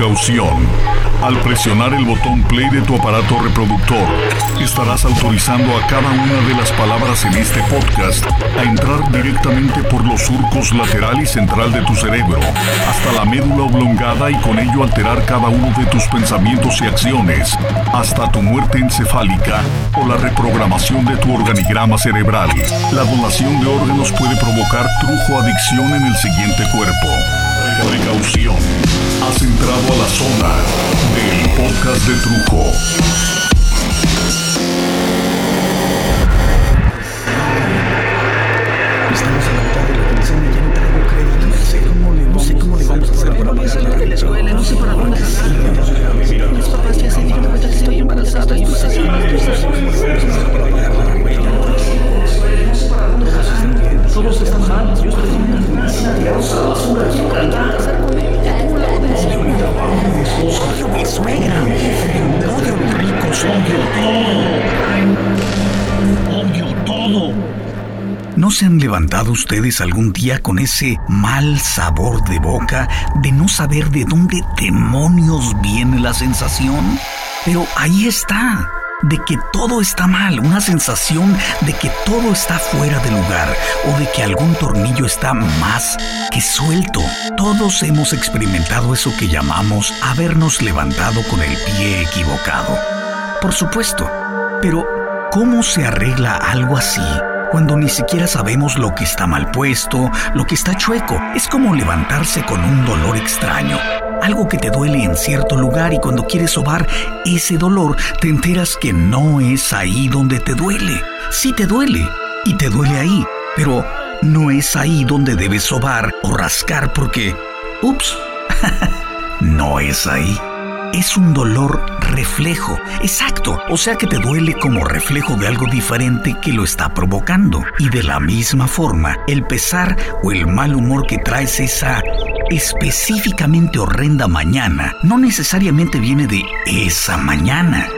Precaución. Al presionar el botón play de tu aparato reproductor, estarás autorizando a cada una de las palabras en este podcast a entrar directamente por los surcos lateral y central de tu cerebro, hasta la médula oblongada y con ello alterar cada uno de tus pensamientos y acciones, hasta tu muerte encefálica o la reprogramación de tu organigrama cerebral. La donación de órganos puede provocar trujo adicción en el siguiente cuerpo. Precaución. Has entrado a la zona del podcast de Trujo. Ustedes algún día con ese mal sabor de boca de no saber de dónde demonios viene la sensación? Pero ahí está, de que todo está mal, una sensación de que todo está fuera de lugar o de que algún tornillo está más que suelto. Todos hemos experimentado eso que llamamos habernos levantado con el pie equivocado. Por supuesto, pero ¿cómo se arregla algo así? Cuando ni siquiera sabemos lo que está mal puesto, lo que está chueco. Es como levantarse con un dolor extraño. Algo que te duele en cierto lugar y cuando quieres sobar ese dolor te enteras que no es ahí donde te duele. Sí te duele y te duele ahí, pero no es ahí donde debes sobar o rascar porque... Ups, no es ahí es un dolor reflejo. Exacto. O sea que te duele como reflejo de algo diferente que lo está provocando. Y de la misma forma, el pesar o el mal humor que traes esa específicamente horrenda mañana no necesariamente viene de esa mañana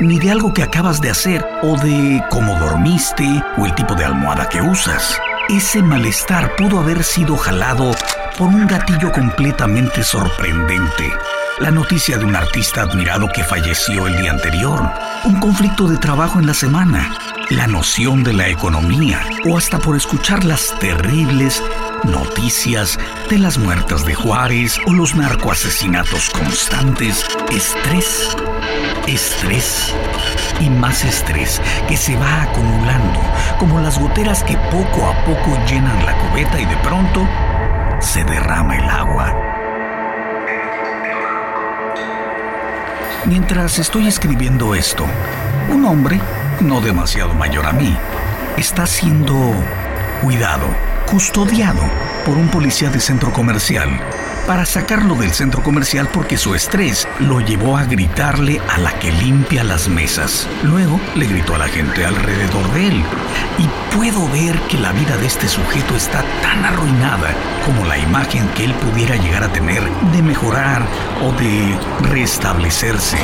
ni de algo que acabas de hacer, o de cómo dormiste, o el tipo de almohada que usas. Ese malestar pudo haber sido jalado por un gatillo completamente sorprendente la noticia de un artista admirado que falleció el día anterior, un conflicto de trabajo en la semana, la noción de la economía. O hasta por escuchar las terribles noticias de las muertas de Juárez o los narcoasesinatos constantes, estrés, estrés. Y más estrés que se va acumulando. Como las goteras que poco a poco llenan la cubeta y de pronto se derrama el agua. Mientras estoy escribiendo esto, un hombre, no demasiado mayor a mí, está siendo cuidado, custodiado por un policía de centro comercial para sacarlo del centro comercial porque su estrés lo llevó a gritarle a la que limpia las mesas. Luego le gritó a la gente alrededor de él. Y puedo ver que la vida de este sujeto está tan arruinada como la imagen que él pudiera llegar a tener de mejorar o de restablecerse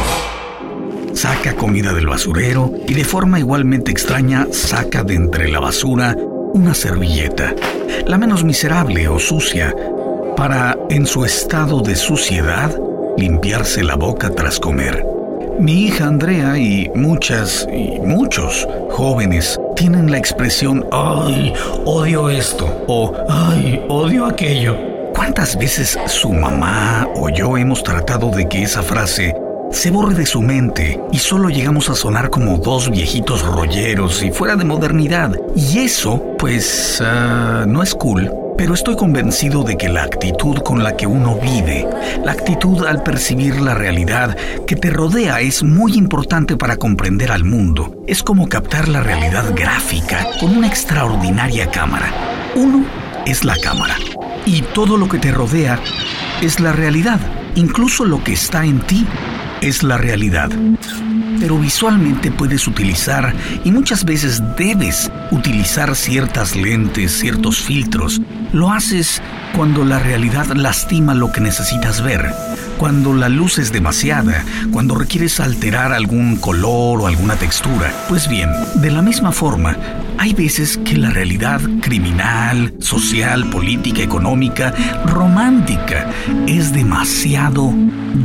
saca comida del basurero y de forma igualmente extraña saca de entre la basura una servilleta, la menos miserable o sucia, para, en su estado de suciedad, limpiarse la boca tras comer. Mi hija Andrea y muchas y muchos jóvenes tienen la expresión ¡ay, odio esto! o ¡ay, odio aquello! ¿Cuántas veces su mamá o yo hemos tratado de que esa frase se borre de su mente y solo llegamos a sonar como dos viejitos rolleros y fuera de modernidad? Y eso, pues, ah, no es cool pero estoy convencido de que la actitud con la que uno vive, la actitud al percibir la realidad que te rodea es muy importante para comprender al mundo. Es como captar la realidad gráfica con una extraordinaria cámara. Uno es la cámara y todo lo que te rodea es la realidad. Incluso lo que está en ti es la realidad pero visualmente puedes utilizar y muchas veces debes utilizar ciertas lentes, ciertos filtros. Lo haces cuando la realidad lastima lo que necesitas ver, cuando la luz es demasiada, cuando requieres alterar algún color o alguna textura. Pues bien, de la misma forma, hay veces que la realidad criminal, social, política, económica, romántica es demasiado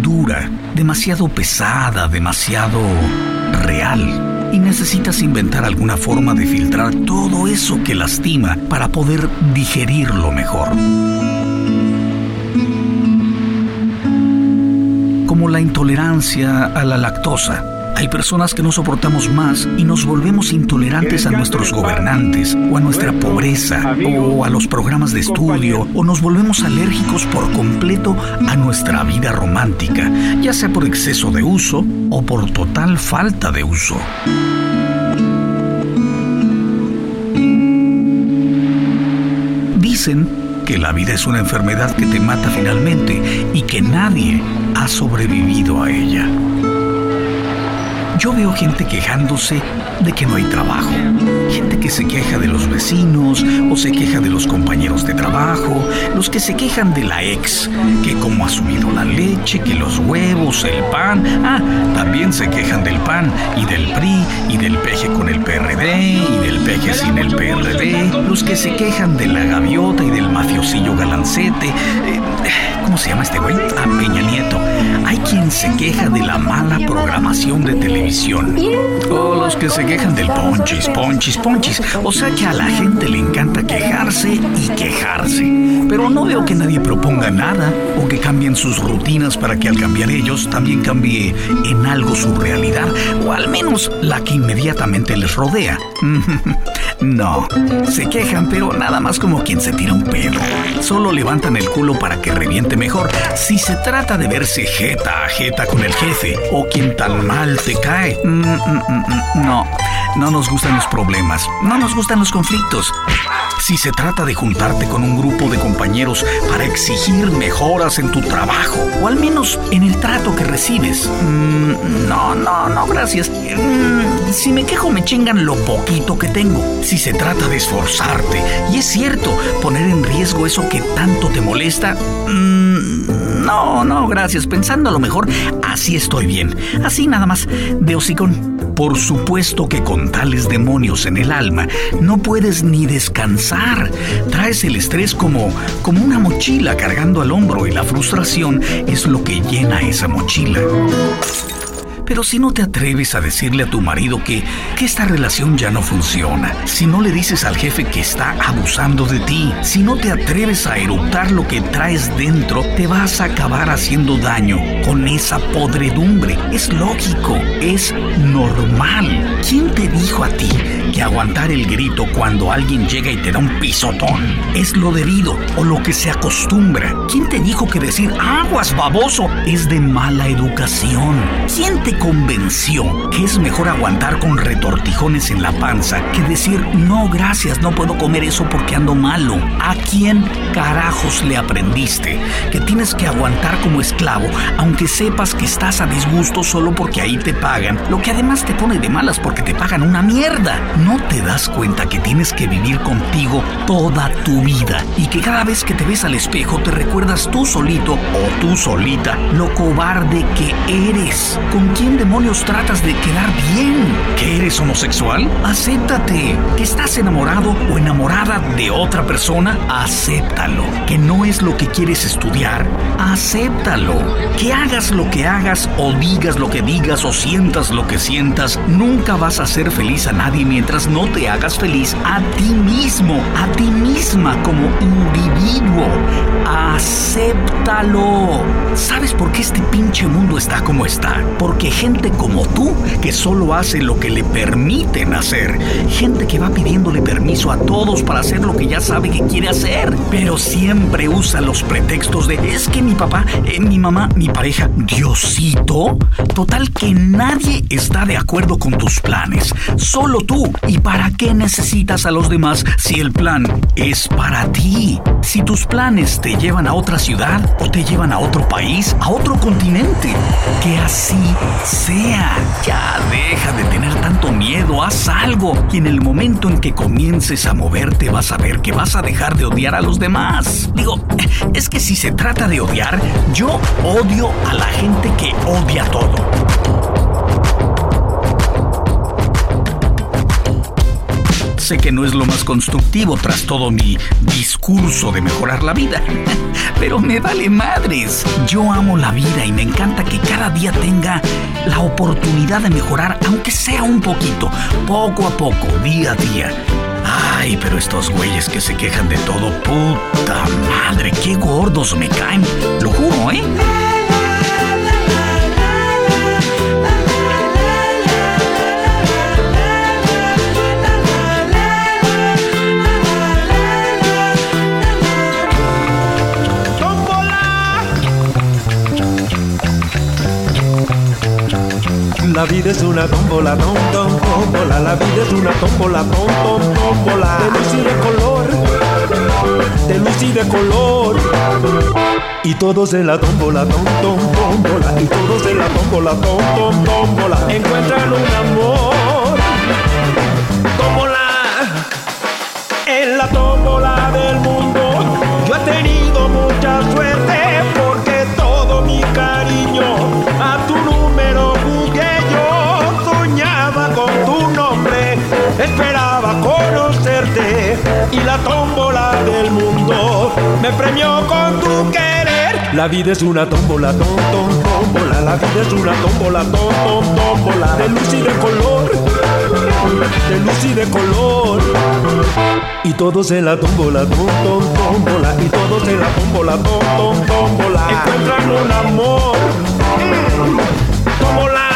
dura, demasiado pesada, demasiado real. Y necesitas inventar alguna forma de filtrar todo eso que lastima para poder digerirlo mejor. Como la intolerancia a la lactosa hay personas que no soportamos más y nos volvemos intolerantes a nuestros gobernantes o a nuestra pobreza o a los programas de estudio o nos volvemos alérgicos por completo a nuestra vida romántica, ya sea por exceso de uso o por total falta de uso. Dicen que la vida es una enfermedad que te mata finalmente y que nadie ha sobrevivido a ella. Yo veo gente quejándose de que no hay trabajo, gente que se queja de los vecinos o se queja de los compañeros de trabajo, los que se quejan de la ex, que como ha subido la leche, que los huevos, el pan, ah, también se quejan del PAN y del PRI y del peje con el PRD y del peje sin el PRD, los que se quejan de la gaviota y del mafiosillo galancete, eh, ¿cómo se llama este güey? Ah, Peña Nieto. Hay quien se queja de la mala programación de televisión. O los que se quejan del ponchis, ponchis, ponchis. O sea que a la gente le encanta quejarse y quejarse. Pero no veo que nadie proponga nada o que cambien sus rutinas para que al cambiar ellos también cambie en algo su realidad o al menos la que inmediatamente les rodea. no, se quejan pero nada más como quien se tira un pedo. Solo levantan el culo para que reviente mejor. Si se trata de verse jeta a jeta con el jefe o quien tan mal te cae, Mm, mm, mm, no, no nos gustan los problemas, no nos gustan los conflictos. Si se trata de juntarte con un grupo de compañeros para exigir mejoras en tu trabajo, o al menos en el trato que recibes, no, no, no, gracias. Si me quejo me chingan lo poquito que tengo. Si se trata de esforzarte, y es cierto, poner en riesgo eso que tanto te molesta, no, no, gracias. Pensando a lo mejor, así estoy bien. Así nada más, de hocicón. Por supuesto que con tales demonios en el alma no puedes ni descansar. Traes el estrés como, como una mochila cargando al hombro y la frustración es lo que llena esa mochila. Pero si no te atreves a decirle a tu marido que, que esta relación ya no funciona, si no le dices al jefe que está abusando de ti, si no te atreves a eructar lo que traes dentro, te vas a acabar haciendo daño con esa podredumbre. Es lógico, es normal. ¿Quién te dijo a ti aguantar el grito cuando alguien llega y te da un pisotón es lo debido o lo que se acostumbra? ¿Quién te dijo que decir aguas baboso es de mala educación? ¿Quién te convenció que es mejor aguantar con retortijones en la panza que decir, no, gracias, no puedo comer eso porque ando malo. ¿A quién carajos le aprendiste que tienes que aguantar como esclavo, aunque sepas que estás a disgusto solo porque ahí te pagan, lo que además te pone de malas porque te pagan una mierda? ¿No te das cuenta que tienes que vivir contigo toda tu vida y que cada vez que te ves al espejo te recuerdas tú solito o tú solita lo cobarde que eres? ¿Con quién demonios tratas de quedar bien? ¿Que eres homosexual? Acéptate. ¿Que estás enamorado o enamorada de otra persona? Acéptalo. ¿Que no es lo que quieres estudiar? Acéptalo. Que hagas lo que hagas o digas lo que digas o sientas lo que sientas, nunca vas a ser feliz a nadie mientras no te hagas feliz a ti mismo, a ti misma como individuo. Acéptalo. ¿Sabes por qué este pinche mundo está como está? Porque gente como tú que solo hace lo que le permiten hacer. Gente que va pidiéndole permiso a todos para hacer lo que ya sabe que quiere hacer. Pero siempre usa los pretextos de es que mi papá, eh, mi mamá, mi pareja, Diosito. Total que nadie está de acuerdo con tus planes. Solo tú. ¿Y para qué necesitas a los demás si el plan es para ti? Si tus planes te llevan a otra ciudad o te llevan a otro país, a otro continente. Que así sea. Ya deja de tener tanto miedo, haz algo. Y en el momento en que comiences a moverte vas a ver que vas a dejar de odiar a los demás. Digo, es que si se trata de odiar, yo odio a la gente que odia todo. Sé que no es lo más constructivo tras todo mi discurso de mejorar la vida, pero me vale madres. Yo amo la vida y me encanta que cada día tenga la oportunidad de mejorar, aunque sea un poquito, poco a poco, día a día. Ay, pero estos güeyes que se quejan de todo, puta madre, qué gordos me caen. Lo juro, ¿eh? La vida es una tómbola, tom, tom, tómbola. La vida es una tómbola, tom, tom, tómbola. De luz y de color, de luz y de color. Y todos en la tómbola, tom, tom. Y todos en la tómbola, tom, tom, tómbola. Encuentran un amor. Y la tómbola del mundo me premió con tu querer. La vida es una tómbola, tom, tom, tómbola. La vida es una tómbola, tom, tom, tómbola. De luz y de color, de luz y de color. Y todos en la tómbola, tom, tom, tómbola. Y todos en la tómbola, tom, tom, tómbola. Encuentran un amor, tómbola.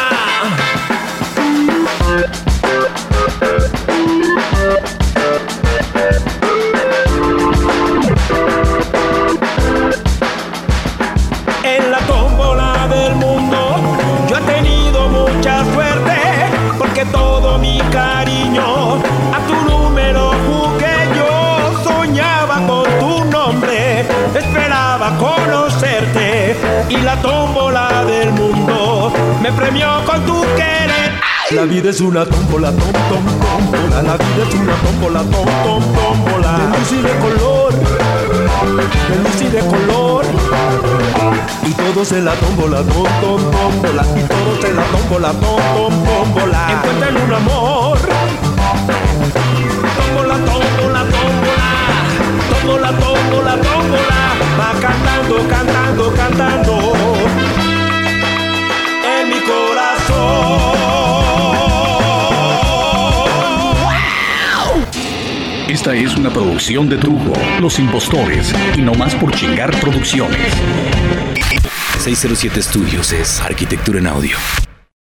Tómbola del mundo me premió con tu querer la vida es una tómbola, tom, tom, tómbola. La vida es una tómbola, tom, tom, tómbola. De luz y de color, de luz y de color. Y todos en la tómbola, tom, tom, tómbola. Y todos en la tómbola, tom, tom, tómbola. Encuentran un amor. Tómbola, tómbola. Tómbola, Es una producción de Trujo, Los Impostores y No Más por Chingar Producciones. 607 Studios es arquitectura en audio.